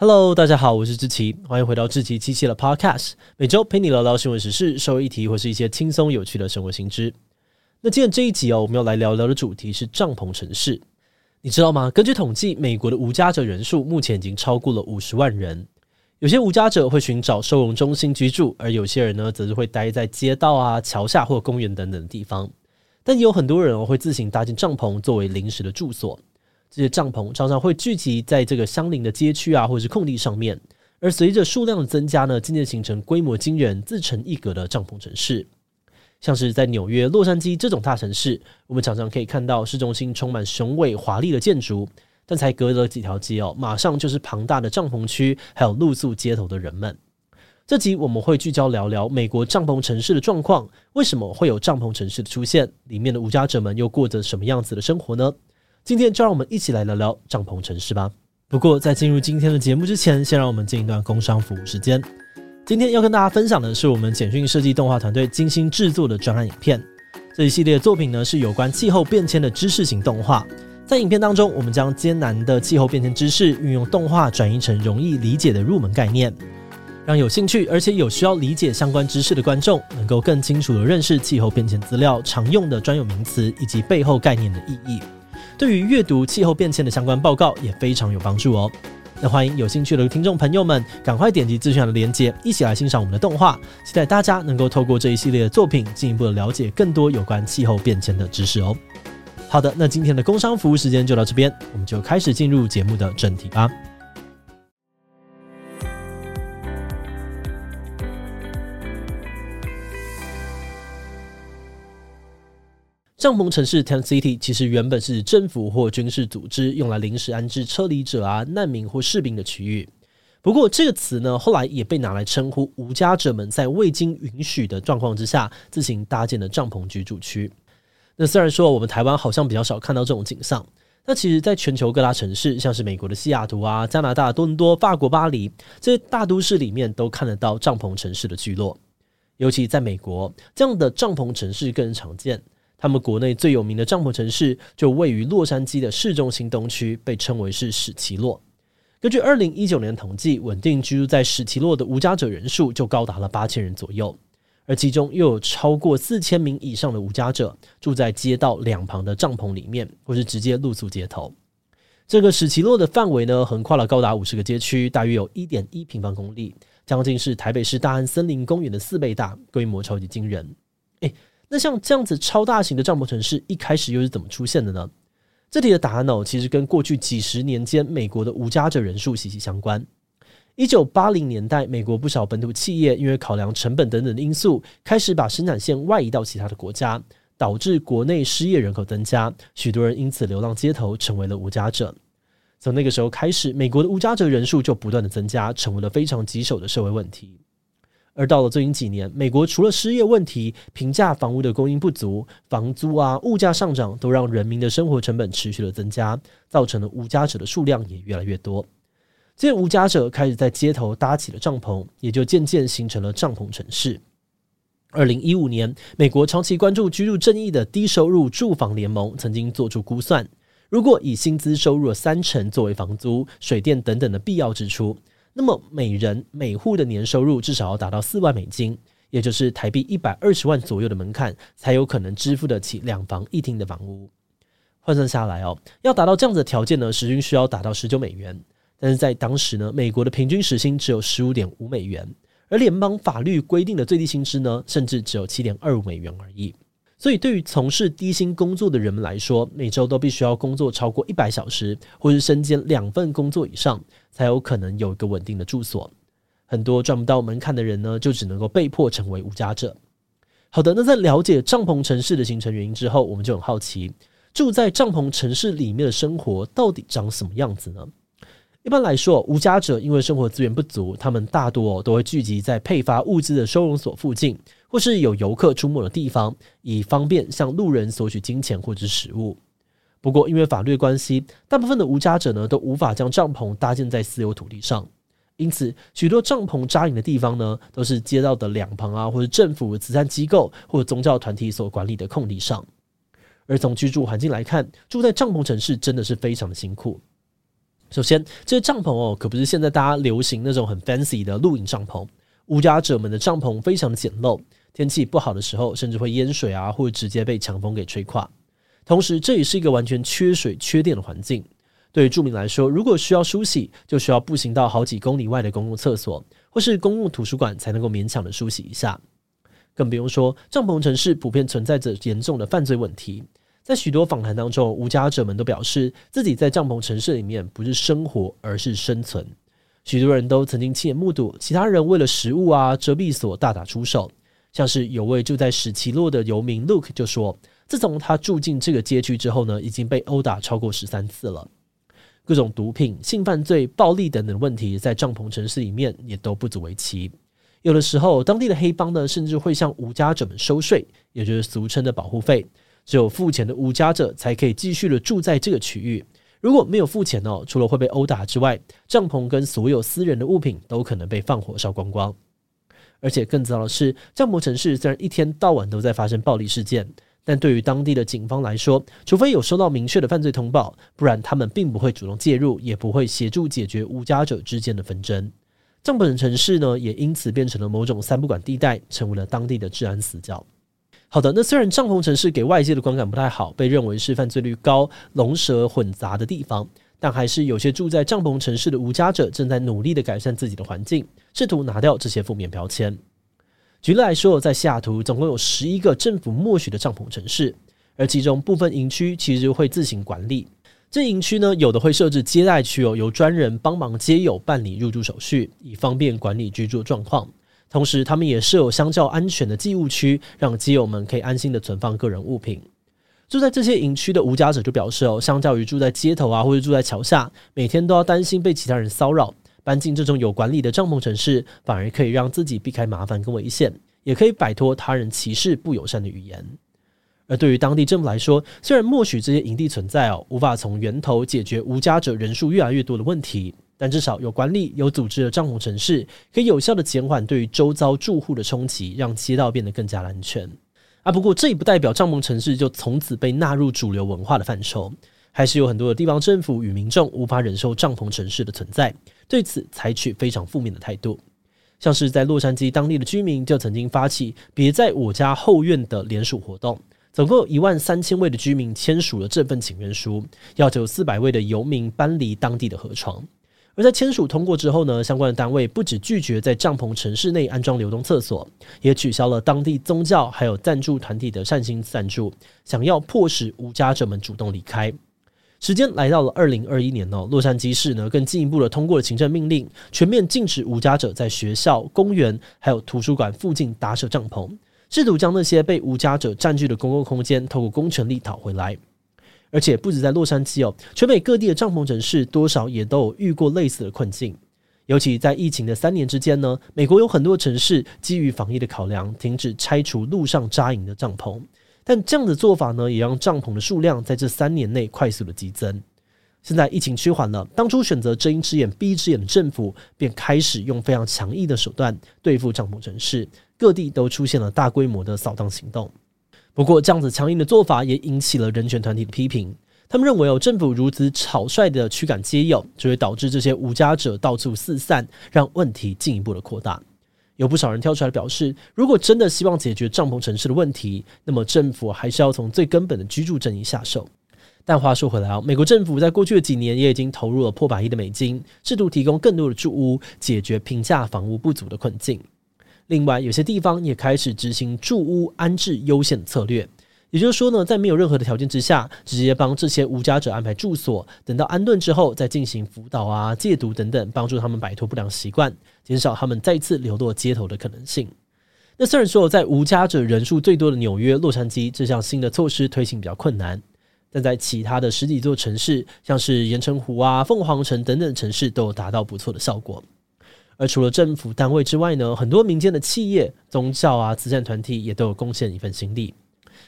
Hello，大家好，我是志奇，欢迎回到志奇七七的 Podcast，每周陪你聊聊新闻时事、社会议题或是一些轻松有趣的生活新知。那今天这一集哦，我们要来聊聊的主题是帐篷城市。你知道吗？根据统计，美国的无家者人数目前已经超过了五十万人。有些无家者会寻找收容中心居住，而有些人呢，则是会待在街道啊、桥下或公园等等的地方。但也有很多人哦，会自行搭建帐篷作为临时的住所。这些帐篷常常会聚集在这个相邻的街区啊，或者是空地上面。而随着数量的增加呢，渐渐形成规模惊人、自成一格的帐篷城市。像是在纽约、洛杉矶这种大城市，我们常常可以看到市中心充满雄伟华丽的建筑。但才隔了几条街哦，马上就是庞大的帐篷区，还有露宿街头的人们。这集我们会聚焦聊聊美国帐篷城市的状况，为什么会有帐篷城市的出现？里面的无家者们又过着什么样子的生活呢？今天就让我们一起来聊聊帐篷城市吧。不过在进入今天的节目之前，先让我们进一段工商服务时间。今天要跟大家分享的是我们简讯设计动画团队精心制作的专案影片。这一系列作品呢，是有关气候变迁的知识型动画。在影片当中，我们将艰难的气候变迁知识运用动画转移成容易理解的入门概念，让有兴趣而且有需要理解相关知识的观众能够更清楚地认识气候变迁资料常用的专有名词以及背后概念的意义。对于阅读气候变迁的相关报告也非常有帮助哦。那欢迎有兴趣的听众朋友们赶快点击资讯栏的链接，一起来欣赏我们的动画。期待大家能够透过这一系列的作品，进一步的了解更多有关气候变迁的知识哦。好的，那今天的工商服务时间就到这边，我们就开始进入节目的正题吧。帐篷城市 （Tent City） 其实原本是政府或军事组织用来临时安置撤离者啊、难民或士兵的区域。不过，这个词呢，后来也被拿来称呼无家者们在未经允许的状况之下自行搭建的帐篷居住区。那虽然说我们台湾好像比较少看到这种景象，那其实在全球各大城市，像是美国的西雅图啊、加拿大多伦多、法国巴黎这些大都市里面，都看得到帐篷城市的聚落。尤其在美国，这样的帐篷城市更常见。他们国内最有名的帐篷城市就位于洛杉矶的市中心东区，被称为是史奇洛。根据二零一九年统计，稳定居住在史奇洛的无家者人数就高达了八千人左右。而其中又有超过四千名以上的无家者住在街道两旁的帐篷里面，或是直接露宿街头。这个史奇洛的范围呢，横跨了高达五十个街区，大约有一点一平方公里，将近是台北市大安森林公园的四倍大，规模超级惊人。诶，那像这样子超大型的帐篷城市，一开始又是怎么出现的呢？这里的答案呢，其实跟过去几十年间美国的无家者人数息息相关。一九八零年代，美国不少本土企业因为考量成本等等的因素，开始把生产线外移到其他的国家，导致国内失业人口增加，许多人因此流浪街头，成为了无家者。从那个时候开始，美国的无家者人数就不断的增加，成为了非常棘手的社会问题。而到了最近几年，美国除了失业问题，平价房屋的供应不足，房租啊、物价上涨，都让人民的生活成本持续的增加，造成了无家者的数量也越来越多。这些无家者开始在街头搭起了帐篷，也就渐渐形成了帐篷城市。二零一五年，美国长期关注居住正义的低收入住房联盟曾经做出估算，如果以薪资收入的三成作为房租、水电等等的必要支出，那么每人每户的年收入至少要达到四万美金，也就是台币一百二十万左右的门槛，才有可能支付得起两房一厅的房屋。换算下来哦，要达到这样子的条件呢，时均需要达到十九美元。但是在当时呢，美国的平均时薪只有十五点五美元，而联邦法律规定的最低薪资呢，甚至只有七点二五美元而已。所以，对于从事低薪工作的人们来说，每周都必须要工作超过一百小时，或是身兼两份工作以上，才有可能有一个稳定的住所。很多赚不到门槛的人呢，就只能够被迫成为无家者。好的，那在了解帐篷城市的形成原因之后，我们就很好奇，住在帐篷城市里面的生活到底长什么样子呢？一般来说，无家者因为生活资源不足，他们大多都会聚集在配发物资的收容所附近，或是有游客出没的地方，以方便向路人索取金钱或者食物。不过，因为法律关系，大部分的无家者呢都无法将帐篷搭建在私有土地上，因此许多帐篷扎营的地方呢都是街道的两旁啊，或者政府、慈善机构或者宗教团体所管理的空地上。而从居住环境来看，住在帐篷城市真的是非常的辛苦。首先，这些帐篷哦，可不是现在大家流行那种很 fancy 的露营帐篷。无家者们的帐篷非常的简陋，天气不好的时候，甚至会淹水啊，或者直接被强风给吹垮。同时，这也是一个完全缺水、缺电的环境。对于住民来说，如果需要梳洗，就需要步行到好几公里外的公共厕所，或是公共图书馆，才能够勉强的梳洗一下。更不用说，帐篷城市普遍存在着严重的犯罪问题。在许多访谈当中，无家者们都表示自己在帐篷城市里面不是生活，而是生存。许多人都曾经亲眼目睹其他人为了食物啊、遮蔽所大打出手。像是有位住在史奇洛的游民 Luke 就说，自从他住进这个街区之后呢，已经被殴打超过十三次了。各种毒品、性犯罪、暴力等等问题，在帐篷城市里面也都不足为奇。有的时候，当地的黑帮呢，甚至会向无家者们收税，也就是俗称的保护费。只有付钱的无家者才可以继续的住在这个区域。如果没有付钱哦，除了会被殴打之外，帐篷跟所有私人的物品都可能被放火烧光光。而且更糟的是，帐篷城市虽然一天到晚都在发生暴力事件，但对于当地的警方来说，除非有收到明确的犯罪通报，不然他们并不会主动介入，也不会协助解决无家者之间的纷争。帐篷城市呢，也因此变成了某种三不管地带，成为了当地的治安死角。好的，那虽然帐篷城市给外界的观感不太好，被认为是犯罪率高、龙蛇混杂的地方，但还是有些住在帐篷城市的无家者正在努力的改善自己的环境，试图拿掉这些负面标签。举例来说，在西雅图总共有十一个政府默许的帐篷城市，而其中部分营区其实会自行管理。这营区呢，有的会设置接待区哦，由专人帮忙接友办理入住手续，以方便管理居住状况。同时，他们也设有相较安全的寄物区，让街友们可以安心的存放个人物品。住在这些营区的无家者就表示哦，相较于住在街头啊，或者住在桥下，每天都要担心被其他人骚扰，搬进这种有管理的帐篷城市，反而可以让自己避开麻烦跟危险，也可以摆脱他人歧视不友善的语言。而对于当地政府来说，虽然默许这些营地存在哦，无法从源头解决无家者人数越来越多的问题。但至少有管理、有组织的帐篷城市，可以有效的减缓对于周遭住户的冲击，让街道变得更加安全。啊，不过这也不代表帐篷城市就从此被纳入主流文化的范畴，还是有很多的地方政府与民众无法忍受帐篷城市的存在，对此采取非常负面的态度。像是在洛杉矶当地的居民就曾经发起“别在我家后院”的联署活动，总共一万三千位的居民签署了这份请愿书，要求四百位的游民搬离当地的河床。而在签署通过之后呢，相关的单位不只拒绝在帐篷城市内安装流动厕所，也取消了当地宗教还有赞助团体的善心赞助，想要迫使无家者们主动离开。时间来到了二零二一年哦，洛杉矶市呢更进一步的通过了行政命令，全面禁止无家者在学校、公园还有图书馆附近搭设帐篷，试图将那些被无家者占据的公共空间透过公权力讨回来。而且不止在洛杉矶哦，全美各地的帐篷城市多少也都有遇过类似的困境。尤其在疫情的三年之间呢，美国有很多城市基于防疫的考量，停止拆除路上扎营的帐篷。但这样的做法呢，也让帐篷的数量在这三年内快速的激增。现在疫情趋缓了，当初选择睁一只眼闭一只眼的政府，便开始用非常强硬的手段对付帐篷城市，各地都出现了大规模的扫荡行动。不过，这样子强硬的做法也引起了人权团体的批评。他们认为，哦，政府如此草率的驱赶街友，就会导致这些无家者到处四散，让问题进一步的扩大。有不少人跳出来表示，如果真的希望解决帐篷城市的问题，那么政府还是要从最根本的居住正义下手。但话说回来啊，美国政府在过去的几年也已经投入了破百亿的美金，试图提供更多的住屋，解决平价房屋不足的困境。另外，有些地方也开始执行住屋安置优先策略，也就是说呢，在没有任何的条件之下，直接帮这些无家者安排住所，等到安顿之后，再进行辅导啊、戒毒等等，帮助他们摆脱不良习惯，减少他们再次流落街头的可能性。那虽然说在无家者人数最多的纽约、洛杉矶，这项新的措施推行比较困难，但在其他的十几座城市，像是盐城湖啊、凤凰城等等城市，都有达到不错的效果。而除了政府单位之外呢，很多民间的企业、宗教啊、慈善团体也都有贡献一份心力。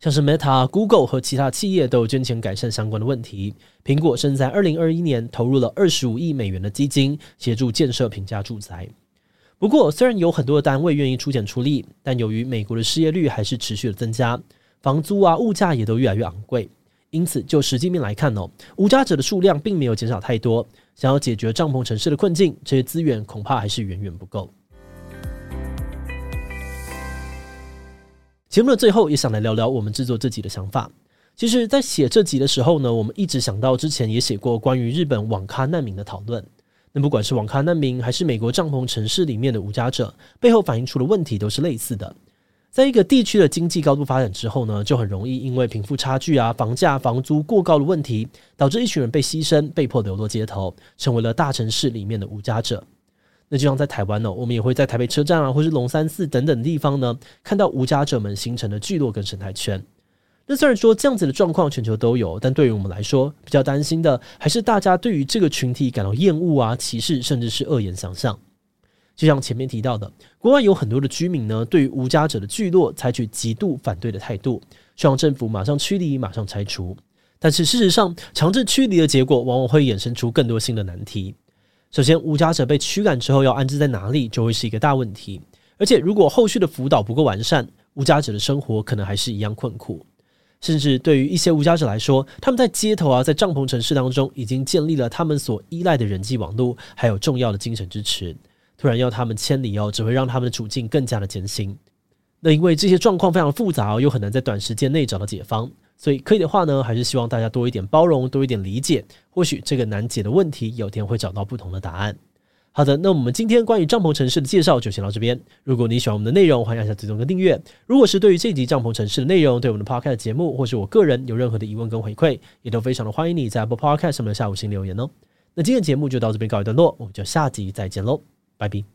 像是 Meta、Google 和其他企业都有捐钱改善相关的问题。苹果甚至在二零二一年投入了二十五亿美元的基金，协助建设平价住宅。不过，虽然有很多的单位愿意出钱出力，但由于美国的失业率还是持续的增加，房租啊、物价也都越来越昂贵。因此，就实际面来看哦，无家者的数量并没有减少太多。想要解决帐篷城市的困境，这些资源恐怕还是远远不够。节目的最后，也想来聊聊我们制作这集的想法。其实，在写这集的时候呢，我们一直想到之前也写过关于日本网咖难民的讨论。那不管是网咖难民，还是美国帐篷城市里面的无家者，背后反映出的问题都是类似的。在一个地区的经济高度发展之后呢，就很容易因为贫富差距啊、房价、房租过高的问题，导致一群人被牺牲，被迫流落街头，成为了大城市里面的无家者。那就像在台湾呢，我们也会在台北车站啊，或是龙山寺等等地方呢，看到无家者们形成的聚落跟生态圈。那虽然说这样子的状况全球都有，但对于我们来说，比较担心的还是大家对于这个群体感到厌恶啊、歧视，甚至是恶言相向。就像前面提到的，国外有很多的居民呢，对于无家者的聚落采取极度反对的态度，希望政府马上驱离、马上拆除。但是事实上，强制驱离的结果往往会衍生出更多新的难题。首先，无家者被驱赶之后要安置在哪里，就会是一个大问题。而且，如果后续的辅导不够完善，无家者的生活可能还是一样困苦。甚至对于一些无家者来说，他们在街头啊，在帐篷城市当中，已经建立了他们所依赖的人际网络，还有重要的精神支持。突然要他们迁离哦，只会让他们的处境更加的艰辛。那因为这些状况非常复杂哦，又很难在短时间内找到解方。所以可以的话呢，还是希望大家多一点包容，多一点理解。或许这个难解的问题，有天会找到不同的答案。好的，那我们今天关于帐篷城市的介绍就先到这边。如果你喜欢我们的内容，欢迎按下追踪跟订阅。如果是对于这集帐篷城市的内容，对我们的 Podcast 节目，或是我个人有任何的疑问跟回馈，也都非常的欢迎你在 Apple Podcast 上面的下午星留言哦。那今天的节目就到这边告一段落，我们就下集再见喽，Bye bye.